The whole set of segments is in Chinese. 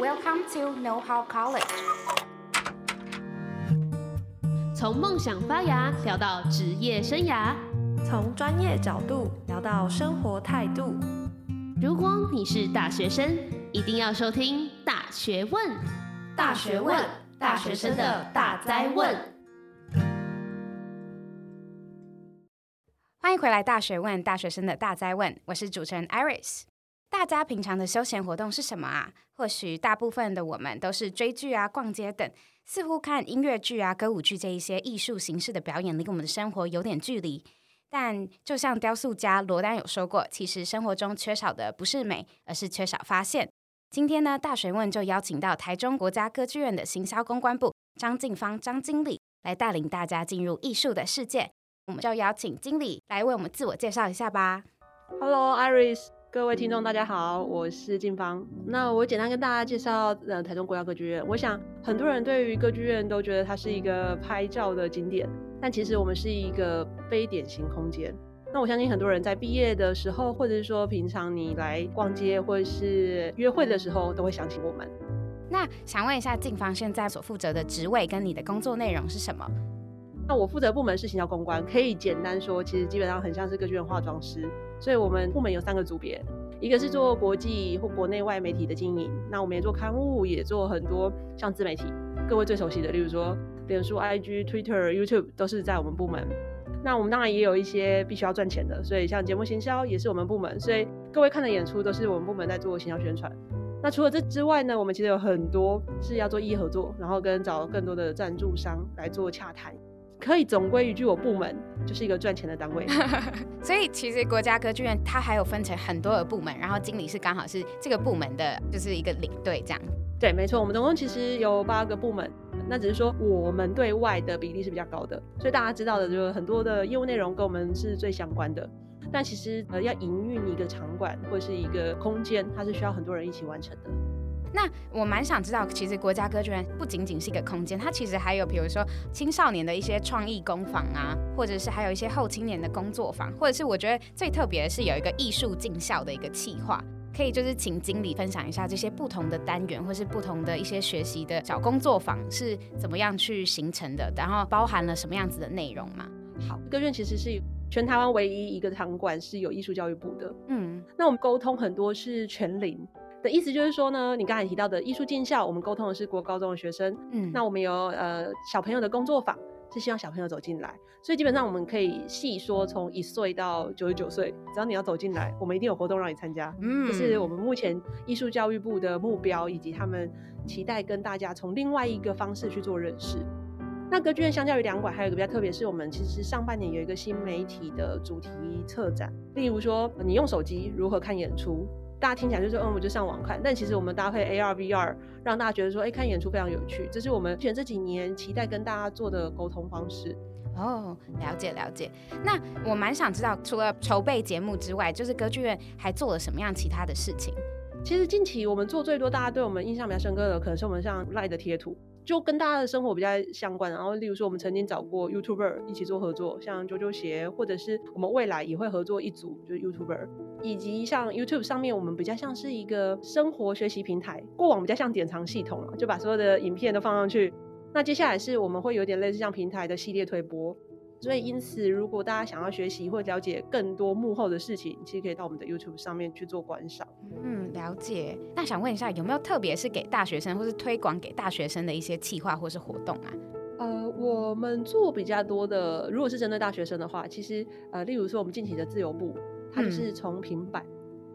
Welcome to Know How College。从梦想发芽聊到职业生涯，从专业角度聊到生活态度。如果你是大学生，一定要收听《大学问》。大学问，大学生的大哉问。欢迎回来，《大学问》大学生的大哉问。我是主持人 Iris。大家平常的休闲活动是什么啊？或许大部分的我们都是追剧啊、逛街等，似乎看音乐剧啊、歌舞剧这一些艺术形式的表演离我们的生活有点距离。但就像雕塑家罗丹有说过，其实生活中缺少的不是美，而是缺少发现。今天呢，大学问就邀请到台中国家歌剧院的行销公关部张静芳张经理来带领大家进入艺术的世界。我们就邀请经理来为我们自我介绍一下吧。Hello，Iris。各位听众，大家好，我是静芳。那我简单跟大家介绍，呃，台中国家歌剧院。我想很多人对于歌剧院都觉得它是一个拍照的景点，但其实我们是一个非典型空间。那我相信很多人在毕业的时候，或者是说平常你来逛街或者是约会的时候，都会想起我们。那想问一下，静芳现在所负责的职位跟你的工作内容是什么？那我负责部门是行销公关，可以简单说，其实基本上很像是歌剧院化妆师。所以我们部门有三个组别，一个是做国际或国内外媒体的经营，那我们也做刊物，也做很多像自媒体，各位最熟悉的，例如说脸书、IG、Twitter、YouTube 都是在我们部门。那我们当然也有一些必须要赚钱的，所以像节目行销也是我们部门。所以各位看的演出都是我们部门在做行销宣传。那除了这之外呢，我们其实有很多是要做异业合作，然后跟找更多的赞助商来做洽谈。可以总归一句，我部门 就是一个赚钱的单位。所以其实国家歌剧院它还有分成很多的部门，然后经理是刚好是这个部门的，就是一个领队这样。对，没错，我们总共其实有八个部门，那只是说我们对外的比例是比较高的，所以大家知道的就是很多的业务内容跟我们是最相关的。但其实呃，要营运一个场馆或者是一个空间，它是需要很多人一起完成的。那我蛮想知道，其实国家歌剧院不仅仅是一个空间，它其实还有比如说青少年的一些创意工坊啊，或者是还有一些后青年的工作坊，或者是我觉得最特别的是有一个艺术进校的一个企划，可以就是请经理分享一下这些不同的单元，或是不同的一些学习的小工作坊是怎么样去形成的，然后包含了什么样子的内容吗？好，歌剧院其实是全台湾唯一一个场馆是有艺术教育部的，嗯，那我们沟通很多是全龄。的意思就是说呢，你刚才提到的艺术进校，我们沟通的是国高中的学生，嗯，那我们有呃小朋友的工作坊，是希望小朋友走进来，所以基本上我们可以细说从一岁到九十九岁，只要你要走进来，我们一定有活动让你参加，嗯，这是我们目前艺术教育部的目标，以及他们期待跟大家从另外一个方式去做认识。那歌剧院相较于两馆，还有一个比较特别，是我们其实上半年有一个新媒体的主题策展，例如说你用手机如何看演出。大家听起来就是嗯，我就上网看，但其实我们搭配 AR、VR，让大家觉得说，哎、欸，看演出非常有趣。这是我们选这几年期待跟大家做的沟通方式。哦，了解了解。那我蛮想知道，除了筹备节目之外，就是歌剧院还做了什么样其他的事情？其实近期我们做最多，大家对我们印象比较深刻的，可能是我们像 LINE 的贴图。就跟大家的生活比较相关，然后例如说，我们曾经找过 YouTuber 一起做合作，像啾啾鞋，或者是我们未来也会合作一组，就是 YouTuber，以及像 YouTube 上面，我们比较像是一个生活学习平台，过往比较像典藏系统了，就把所有的影片都放上去。那接下来是我们会有点类似像平台的系列推播。所以，因此，如果大家想要学习或了解更多幕后的事情，其实可以到我们的 YouTube 上面去做观赏。嗯，了解。那想问一下，有没有特别是给大学生或是推广给大学生的一些企划或是活动啊？呃，我们做比较多的，如果是针对大学生的话，其实呃，例如说我们近期的自由步，它就是从平板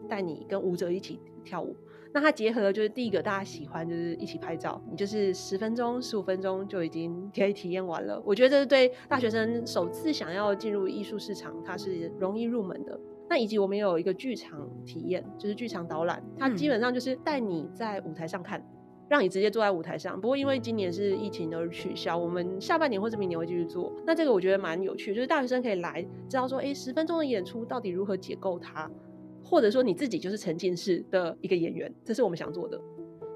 带你跟舞者一起跳舞。那它结合的就是第一个大家喜欢就是一起拍照，你就是十分钟、十五分钟就已经可以体验完了。我觉得这是对大学生首次想要进入艺术市场，它是容易入门的。那以及我们也有一个剧场体验，就是剧场导览，它基本上就是带你在舞台上看，嗯、让你直接坐在舞台上。不过因为今年是疫情而取消，我们下半年或者明年会继续做。那这个我觉得蛮有趣，就是大学生可以来知道说，哎，十分钟的演出到底如何解构它。或者说你自己就是沉浸式的一个演员，这是我们想做的。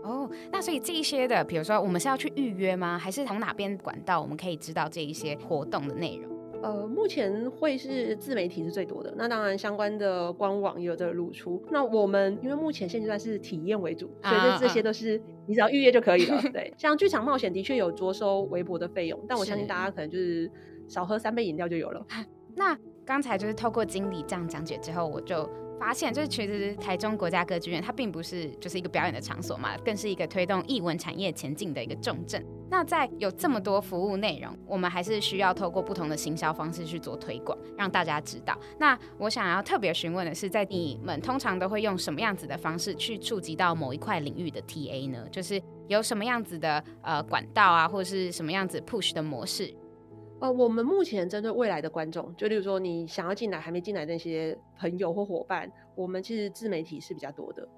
哦，那所以这一些的，比如说我们是要去预约吗？还是从哪边管道我们可以知道这一些活动的内容？呃，目前会是自媒体是最多的，那当然相关的官网也有在露出。那我们因为目前现阶段是体验为主，所以这这些都是你只要预约就可以了。啊、对，像剧场冒险的确有着收微薄的费用，但我相信大家可能就是少喝三杯饮料就有了。那刚才就是透过经理这样讲解之后，我就。发现就是，其实台中国家歌剧院它并不是就是一个表演的场所嘛，更是一个推动艺文产业前进的一个重镇。那在有这么多服务内容，我们还是需要透过不同的行销方式去做推广，让大家知道。那我想要特别询问的是，在你们通常都会用什么样子的方式去触及到某一块领域的 TA 呢？就是有什么样子的呃管道啊，或者是什么样子 push 的模式？呃，我们目前针对未来的观众，就例如说你想要进来还没进来那些朋友或伙伴，我们其实自媒体是比较多的。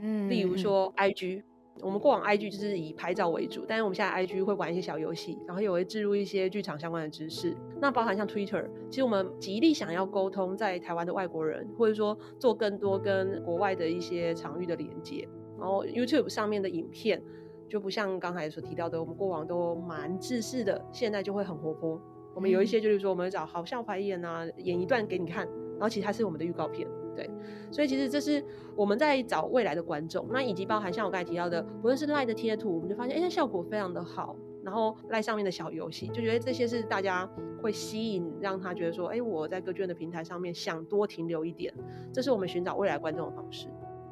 嗯，例如说 IG，我们过往 IG 就是以拍照为主，但是我们现在 IG 会玩一些小游戏，然后也会置入一些剧场相关的知识。那包含像 Twitter，其实我们极力想要沟通在台湾的外国人，或者说做更多跟国外的一些场域的连接。然后 YouTube 上面的影片就不像刚才所提到的，我们过往都蛮自私的，现在就会很活泼。我们有一些就是说，我们找好像排演啊，演一段给你看，然后其实它是我们的预告片，对，所以其实这是我们在找未来的观众，那以及包含像我刚才提到的，不论是赖的贴图，我们就发现哎，效果非常的好，然后赖上面的小游戏，就觉得这些是大家会吸引，让他觉得说，哎，我在歌剧院的平台上面想多停留一点，这是我们寻找未来观众的方式。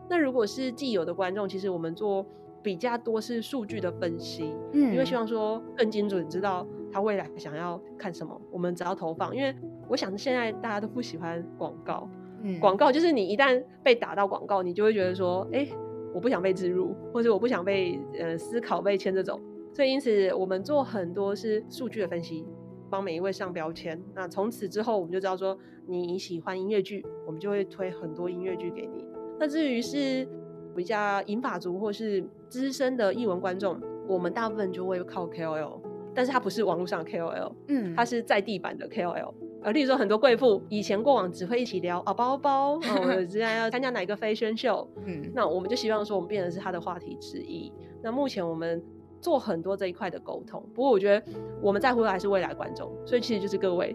那如果是既有的观众，其实我们做比较多是数据的分析，嗯，因为希望说更精准知道。他未来想要看什么，我们只要投放。因为我想现在大家都不喜欢广告，嗯，广告就是你一旦被打到广告，你就会觉得说，哎、欸，我不想被植入，或者我不想被呃思考被牵着走。所以因此，我们做很多是数据的分析，帮每一位上标签。那从此之后，我们就知道说你喜欢音乐剧，我们就会推很多音乐剧给你。那至于是比较银发族或是资深的艺文观众，我们大部分就会靠 KOL。但是它不是网络上的 KOL，嗯，它是在地版的 KOL。呃，例如说很多贵妇以前过往只会一起聊啊包包，哦，我之前要参加哪个 fashion show，嗯，那我们就希望说我们变成是他的话题之一。那目前我们做很多这一块的沟通，不过我觉得我们在乎的还是未来观众，所以其实就是各位。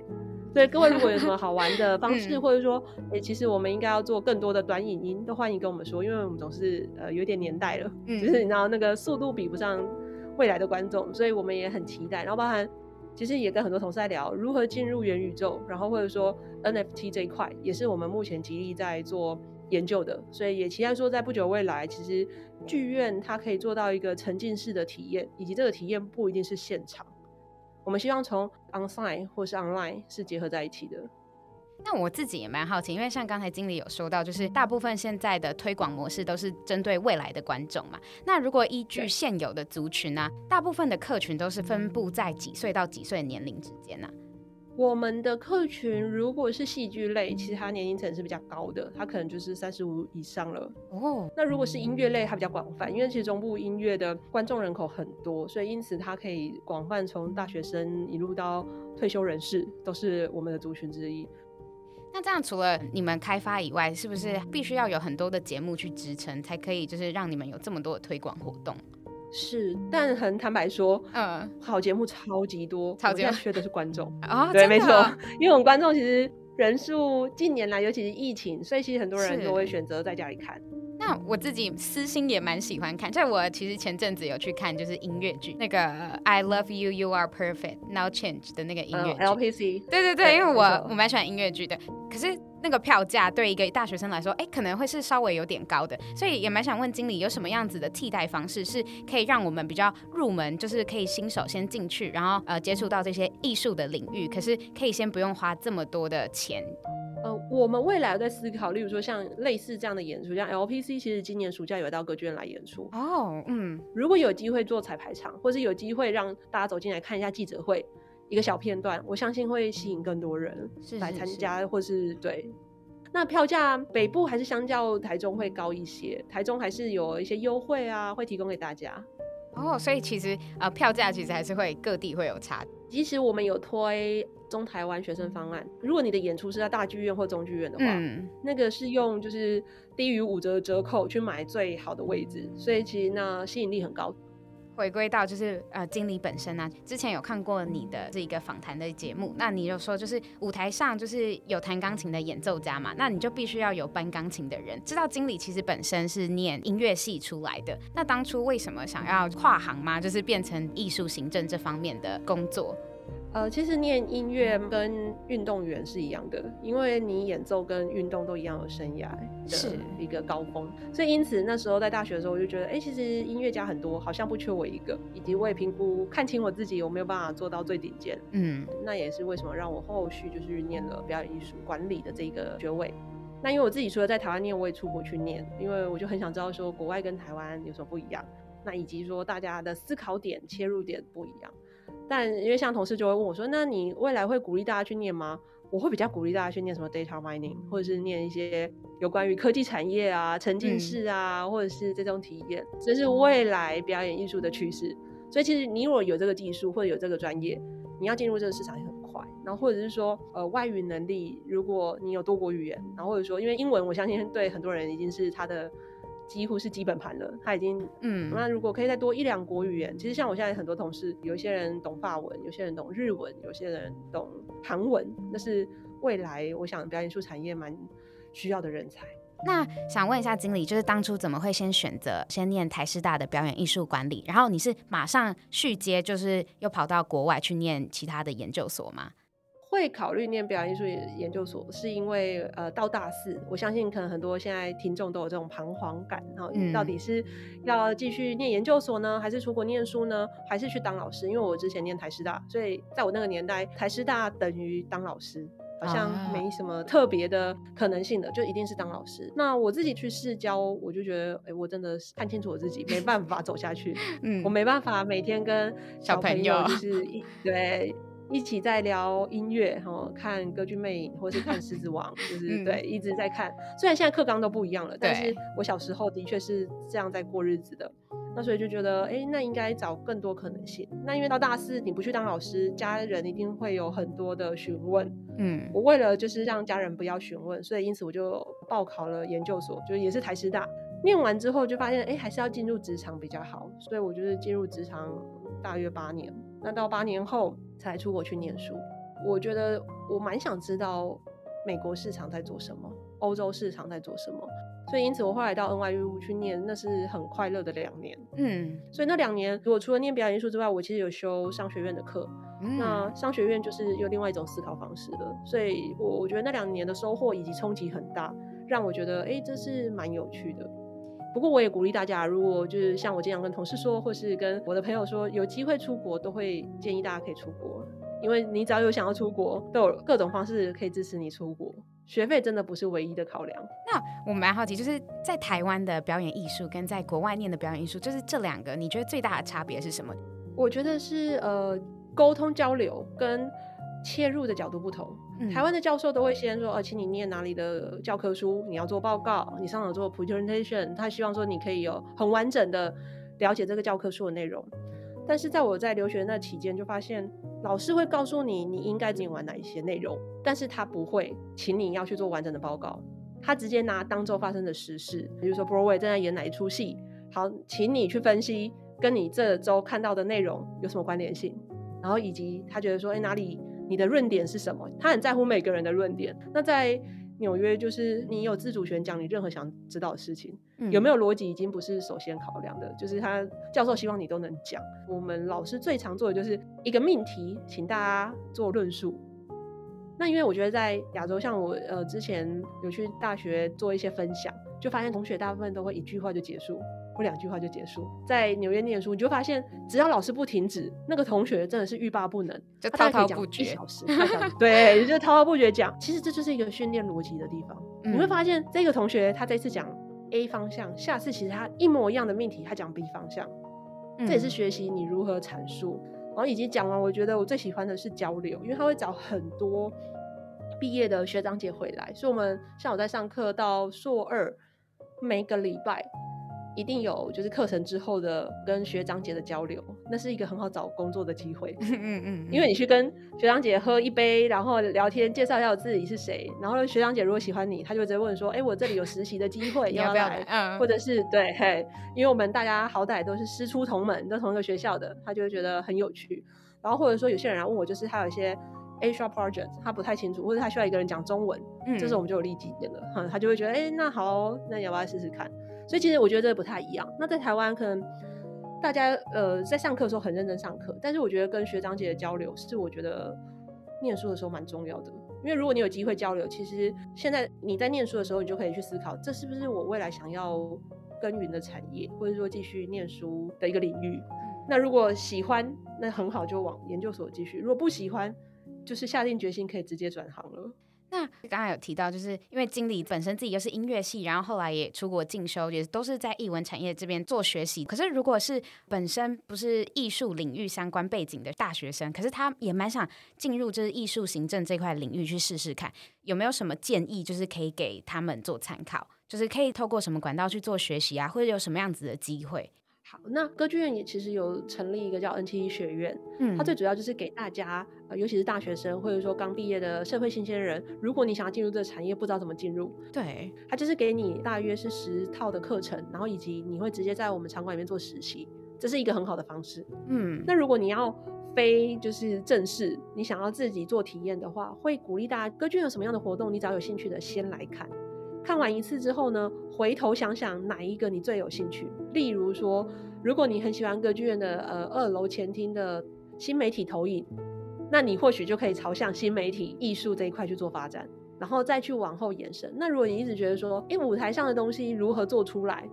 所以各位如果有什么好玩的方式，或者说，哎、欸，其实我们应该要做更多的短影音，都欢迎跟我们说，因为我们总是呃有点年代了，嗯，就是你知道那个速度比不上。未来的观众，所以我们也很期待。然后包含，其实也跟很多同事在聊如何进入元宇宙，然后或者说 NFT 这一块，也是我们目前极力在做研究的。所以也期待说，在不久未来，其实剧院它可以做到一个沉浸式的体验，以及这个体验不一定是现场。我们希望从 onsite 或是 online 是结合在一起的。那我自己也蛮好奇，因为像刚才经理有说到，就是大部分现在的推广模式都是针对未来的观众嘛。那如果依据现有的族群呢、啊，大部分的客群都是分布在几岁到几岁的年龄之间呢、啊？我们的客群如果是戏剧类，其实它年龄层是比较高的，它可能就是三十五以上了。哦，那如果是音乐类，它比较广泛，因为其实中部音乐的观众人口很多，所以因此它可以广泛从大学生一路到退休人士，都是我们的族群之一。那这样除了你们开发以外，是不是必须要有很多的节目去支撑，才可以就是让你们有这么多的推广活动？是，但很坦白说，嗯，好节目超级多，超级多，缺的是观众啊、哦。对，没错，因为我们观众其实人数近年来，尤其是疫情，所以其实很多人都会选择在家里看。那我自己私心也蛮喜欢看，在我其实前阵子有去看，就是音乐剧那个 I Love You You Are Perfect Now Change 的那个音乐剧、uh, LPC。对对对，对因为我我蛮喜欢音乐剧的，可是那个票价对一个大学生来说，哎，可能会是稍微有点高的，所以也蛮想问经理，有什么样子的替代方式，是可以让我们比较入门，就是可以新手先进去，然后呃接触到这些艺术的领域，可是可以先不用花这么多的钱。呃，我们未来有在思考，例如说像类似这样的演出，像 LPC，其实今年暑假有到歌剧院来演出哦。嗯，如果有机会做彩排场，或是有机会让大家走进来看一下记者会一个小片段，我相信会吸引更多人来参加，是是是或是对。那票价北部还是相较台中会高一些，台中还是有一些优惠啊，会提供给大家。哦，所以其实呃票价其实还是会各地会有差。即使我们有推。中台湾学生方案，如果你的演出是在大剧院或中剧院的话，嗯，那个是用就是低于五折的折扣去买最好的位置，所以其实那吸引力很高。回归到就是呃，经理本身、啊，之前有看过你的这一个访谈的节目，那你就说就是舞台上就是有弹钢琴的演奏家嘛，那你就必须要有搬钢琴的人。知道经理其实本身是念音乐系出来的，那当初为什么想要跨行吗？就是变成艺术行政这方面的工作？呃，其实念音乐跟运动员是一样的，因为你演奏跟运动都一样有生涯的一个高峰，所以因此那时候在大学的时候，我就觉得，哎、欸，其实音乐家很多，好像不缺我一个，以及我也评估看清我自己，有没有办法做到最顶尖，嗯，那也是为什么让我后续就是念了表演艺术管理的这个学位。那因为我自己除了在台湾念，我也出国去念，因为我就很想知道说国外跟台湾有什么不一样，那以及说大家的思考点、切入点不一样。但因为像同事就会问我说：“那你未来会鼓励大家去念吗？”我会比较鼓励大家去念什么 data mining，或者是念一些有关于科技产业啊、沉浸式啊，嗯、或者是这种体验，这是未来表演艺术的趋势。所以其实你如果有这个技术或者有这个专业，你要进入这个市场也很快。然后或者是说，呃，外语能力，如果你有多国语言，然后或者说，因为英文，我相信对很多人已经是他的。几乎是基本盘了，他已经嗯，那如果可以再多一两国语言，其实像我现在很多同事，有些人懂法文，有些人懂日文，有些人懂韩文，那是未来我想表演艺术产业蛮需要的人才。那想问一下经理，就是当初怎么会先选择先念台师大的表演艺术管理，然后你是马上续接，就是又跑到国外去念其他的研究所吗？会考虑念表演艺术研究所，是因为呃，到大四，我相信可能很多现在听众都有这种彷徨感，然后到底是要继续念研究所呢，还是出国念书呢，还是去当老师？因为我之前念台师大，所以在我那个年代，台师大等于当老师，好像没什么特别的可能性的，就一定是当老师。那我自己去试教，我就觉得，哎，我真的是看清楚我自己，没办法走下去，嗯，我没办法每天跟小朋友就是一对。一起在聊音乐，哈，看歌剧魅影，或是看狮子王，就是对，一直在看。虽然现在课纲都不一样了，但是我小时候的确是这样在过日子的。那所以就觉得，哎、欸，那应该找更多可能性。那因为到大四你不去当老师，家人一定会有很多的询问。嗯，我为了就是让家人不要询问，所以因此我就报考了研究所，就也是台师大。念完之后就发现，哎、欸，还是要进入职场比较好，所以我就是进入职场大约八年。那到八年后才出国去念书，我觉得我蛮想知道美国市场在做什么，欧洲市场在做什么，所以因此我后来到 NYU 去念，那是很快乐的两年。嗯，所以那两年，如果除了念表演艺术之外，我其实有修商学院的课。嗯，那商学院就是有另外一种思考方式了，所以我我觉得那两年的收获以及冲击很大，让我觉得哎、欸，这是蛮有趣的。不过我也鼓励大家，如果就是像我经常跟同事说，或是跟我的朋友说，有机会出国，都会建议大家可以出国，因为你只要有想要出国，都有各种方式可以支持你出国。学费真的不是唯一的考量。那我蛮好奇，就是在台湾的表演艺术跟在国外念的表演艺术，就是这两个，你觉得最大的差别是什么？我觉得是呃沟通交流跟切入的角度不同，嗯、台湾的教授都会先说，呃，请你念哪里的教科书，你要做报告，你上场做 presentation，他希望说你可以有很完整的了解这个教科书的内容。但是在我在留学那期间，就发现老师会告诉你你应该念完哪一些内容，但是他不会请你要去做完整的报告，他直接拿当周发生的时事，比如说 Broadway 正在演哪一出戏，好，请你去分析跟你这周看到的内容有什么关联性，然后以及他觉得说，哎，哪里。你的论点是什么？他很在乎每个人的论点。那在纽约，就是你有自主权讲你任何想知道的事情，嗯、有没有逻辑已经不是首先考量的。就是他教授希望你都能讲。我们老师最常做的就是一个命题，请大家做论述。那因为我觉得在亚洲，像我呃之前有去大学做一些分享，就发现同学大部分都会一句话就结束。不两句话就结束。在纽约念书，你就发现，只要老师不停止，那个同学真的是欲罢不能，就滔滔不绝。一小时，对，就滔滔不绝讲。其实这就是一个训练逻辑的地方。嗯、你会发现，这个同学他这次讲 A 方向，下次其实他一模一样的命题，他讲 B 方向。嗯、这也是学习你如何阐述。然后以及讲完，我觉得我最喜欢的是交流，因为他会找很多毕业的学长姐回来。所以我们像我在上课到硕二，每个礼拜。一定有就是课程之后的跟学长姐的交流，那是一个很好找工作的机会。嗯嗯嗯，因为你去跟学长姐喝一杯，然后聊天，介绍一下我自己是谁，然后学长姐如果喜欢你，他就会直接问说：“哎、欸，我这里有实习的机会，要不要来？”嗯，或者是对，嘿，因为我们大家好歹都是师出同门，都同一个学校的，他就会觉得很有趣。然后或者说有些人来问我，就是他有一些 Asia project，他不太清楚，或者他需要一个人讲中文，嗯，这时候我们就有立即点了，嗯，他就会觉得：“哎、欸，那好，那你要不要试试看？”所以其实我觉得这不太一样。那在台湾，可能大家呃在上课的时候很认真上课，但是我觉得跟学长姐的交流是我觉得念书的时候蛮重要的。因为如果你有机会交流，其实现在你在念书的时候，你就可以去思考，这是不是我未来想要耕耘的产业，或者说继续念书的一个领域。那如果喜欢，那很好，就往研究所继续；如果不喜欢，就是下定决心可以直接转行了。那刚刚有提到，就是因为经理本身自己又是音乐系，然后后来也出国进修，也都是在艺文产业这边做学习。可是如果是本身不是艺术领域相关背景的大学生，可是他也蛮想进入就是艺术行政这块领域去试试看，有没有什么建议，就是可以给他们做参考，就是可以透过什么管道去做学习啊，或者有什么样子的机会？好，那歌剧院也其实有成立一个叫 NTE 学院，嗯，它最主要就是给大家，呃，尤其是大学生或者说刚毕业的社会新鲜人，如果你想要进入这个产业，不知道怎么进入，对，它就是给你大约是十套的课程，然后以及你会直接在我们场馆里面做实习，这是一个很好的方式，嗯，那如果你要非就是正式，你想要自己做体验的话，会鼓励大家歌剧院有什么样的活动，你只要有兴趣的先来看。看完一次之后呢，回头想想哪一个你最有兴趣。例如说，如果你很喜欢歌剧院的呃二楼前厅的新媒体投影，那你或许就可以朝向新媒体艺术这一块去做发展，然后再去往后延伸。那如果你一直觉得说，哎，舞台上的东西如何做出来，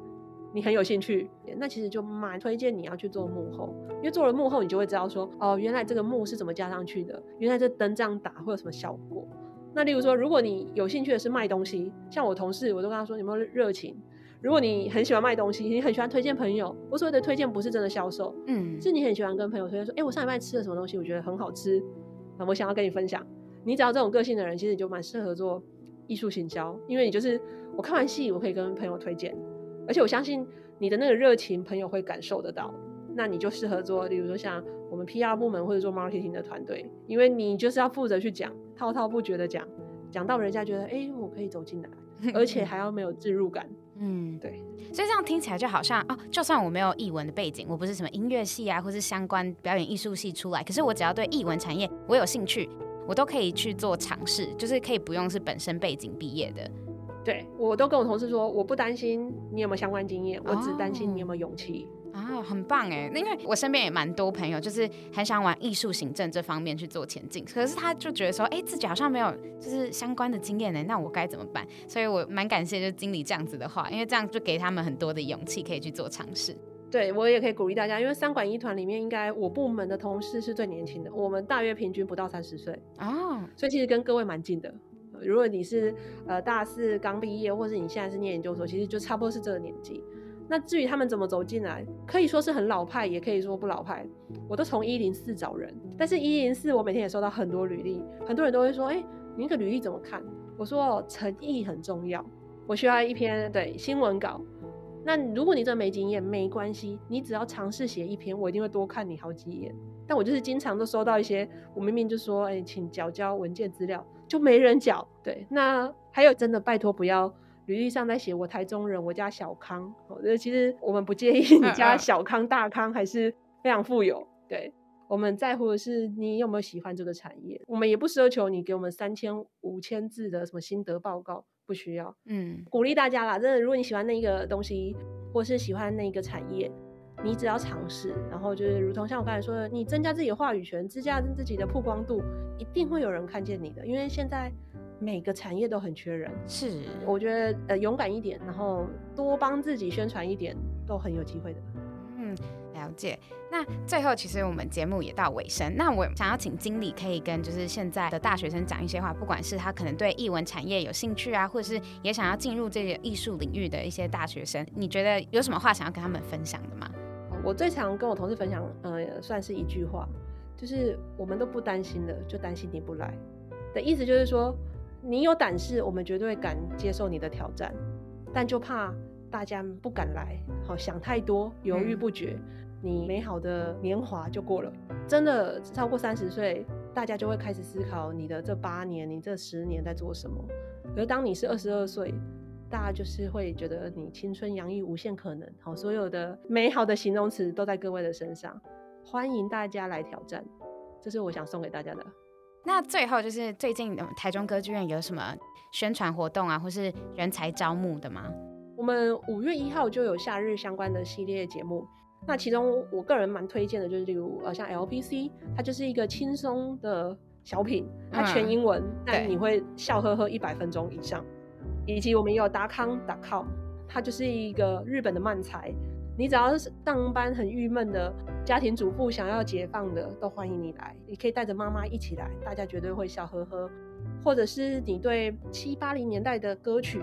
你很有兴趣，那其实就蛮推荐你要去做幕后，因为做了幕后，你就会知道说，哦，原来这个幕是怎么加上去的，原来这灯这样打会有什么效果。那例如说，如果你有兴趣的是卖东西，像我同事，我都跟他说，有没有热情？如果你很喜欢卖东西，你很喜欢推荐朋友，我所谓的推荐不是真的销售，嗯，是你很喜欢跟朋友推荐说，哎、欸，我上礼拜吃了什么东西，我觉得很好吃，啊我想要跟你分享。你只要这种个性的人，其实你就蛮适合做艺术行销，因为你就是我看完戏，我可以跟朋友推荐，而且我相信你的那个热情，朋友会感受得到。那你就适合做，例如说像我们 PR 部门或者做 marketing 的团队，因为你就是要负责去讲，滔滔不绝的讲，讲到人家觉得，哎、欸，我可以走进来，而且还要没有置入感。嗯，对。所以这样听起来就好像哦，就算我没有译文的背景，我不是什么音乐系啊，或是相关表演艺术系出来，可是我只要对译文产业我有兴趣，我都可以去做尝试，就是可以不用是本身背景毕业的。对，我都跟我同事说，我不担心你有没有相关经验，我只担心你有没有勇气。哦啊，很棒哎！那因为我身边也蛮多朋友，就是很想往艺术行政这方面去做前进，可是他就觉得说，哎、欸，自己好像没有就是相关的经验呢，那我该怎么办？所以我蛮感谢就是经理这样子的话，因为这样就给他们很多的勇气，可以去做尝试。对，我也可以鼓励大家，因为三管一团里面应该我部门的同事是最年轻的，我们大约平均不到三十岁啊，所以其实跟各位蛮近的。如果你是呃大四刚毕业，或是你现在是念研究所，其实就差不多是这个年纪。那至于他们怎么走进来，可以说是很老派，也可以说不老派。我都从一零四找人，但是一零四我每天也收到很多履历，很多人都会说：“哎、你那个履历怎么看？”我说：“诚意很重要，我需要一篇对新闻稿。那如果你真的没经验，没关系，你只要尝试写一篇，我一定会多看你好几眼。但我就是经常都收到一些，我明明就说：‘哎、请缴交文件资料’，就没人缴。对，那还有真的拜托不要。”履历上在写我台中人，我家小康。哦，其实我们不介意你家小康大康，还是非常富有。对，我们在乎的是你有没有喜欢这个产业。我们也不奢求你给我们三千五千字的什么心得报告，不需要。嗯，鼓励大家啦，真的，如果你喜欢那个东西，或是喜欢那个产业，你只要尝试，然后就是如同像我刚才说的，你增加自己的话语权，增加自己的曝光度，一定会有人看见你的，因为现在。每个产业都很缺人，是，我觉得呃勇敢一点，然后多帮自己宣传一点，都很有机会的。嗯，了解。那最后其实我们节目也到尾声，那我想要请经理可以跟就是现在的大学生讲一些话，不管是他可能对艺文产业有兴趣啊，或者是也想要进入这个艺术领域的一些大学生，你觉得有什么话想要跟他们分享的吗？我最常跟我同事分享，呃，算是一句话，就是我们都不担心的，就担心你不来的意思，就是说。你有胆识，我们绝对敢接受你的挑战，但就怕大家不敢来，好想太多，犹豫不决，嗯、你美好的年华就过了。真的超过三十岁，大家就会开始思考你的这八年，你这十年在做什么。而当你是二十二岁，大家就是会觉得你青春洋溢，无限可能。好，所有的美好的形容词都在各位的身上，欢迎大家来挑战。这是我想送给大家的。那最后就是最近台中歌剧院有什么宣传活动啊，或是人才招募的吗？我们五月一号就有夏日相关的系列节目。那其中我个人蛮推荐的，就是例如呃像 LPC，它就是一个轻松的小品，它全英文，嗯、但你会笑呵呵一百分钟以上。以及我们也有达康 .com，它就是一个日本的漫才。你只要是上班很郁闷的家庭主妇，想要解放的，都欢迎你来。你可以带着妈妈一起来，大家绝对会笑呵呵。或者是你对七八零年代的歌曲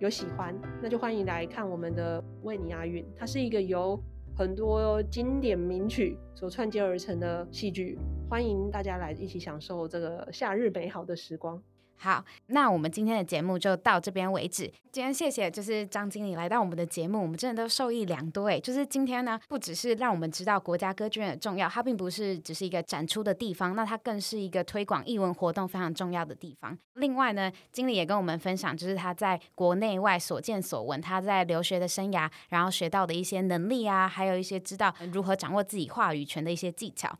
有喜欢，那就欢迎来看我们的为你押韵。它是一个由很多经典名曲所串接而成的戏剧，欢迎大家来一起享受这个夏日美好的时光。好，那我们今天的节目就到这边为止。今天谢谢，就是张经理来到我们的节目，我们真的都受益良多诶。就是今天呢，不只是让我们知道国家歌剧院的重要，它并不是只是一个展出的地方，那它更是一个推广艺文活动非常重要的地方。另外呢，经理也跟我们分享，就是他在国内外所见所闻，他在留学的生涯，然后学到的一些能力啊，还有一些知道如何掌握自己话语权的一些技巧。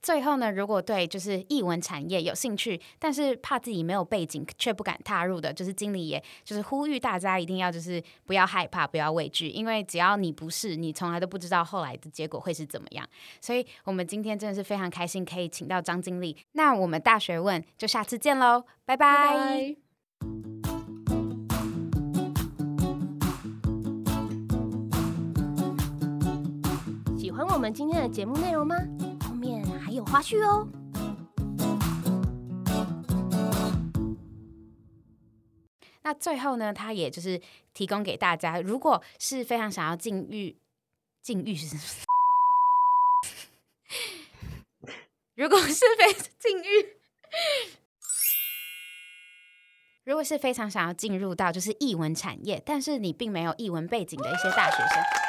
最后呢，如果对就是译文产业有兴趣，但是怕自己没有背景却不敢踏入的，就是经理也就是呼吁大家一定要就是不要害怕，不要畏惧，因为只要你不是，你从来都不知道后来的结果会是怎么样。所以我们今天真的是非常开心可以请到张经理，那我们大学问就下次见喽，拜拜。喜欢我们今天的节目内容吗？有花絮哦。那最后呢，他也就是提供给大家，如果是非常想要禁欲，禁欲是什么？如果是非禁欲，如果是非常想要进入到就是译文产业，但是你并没有译文背景的一些大学生。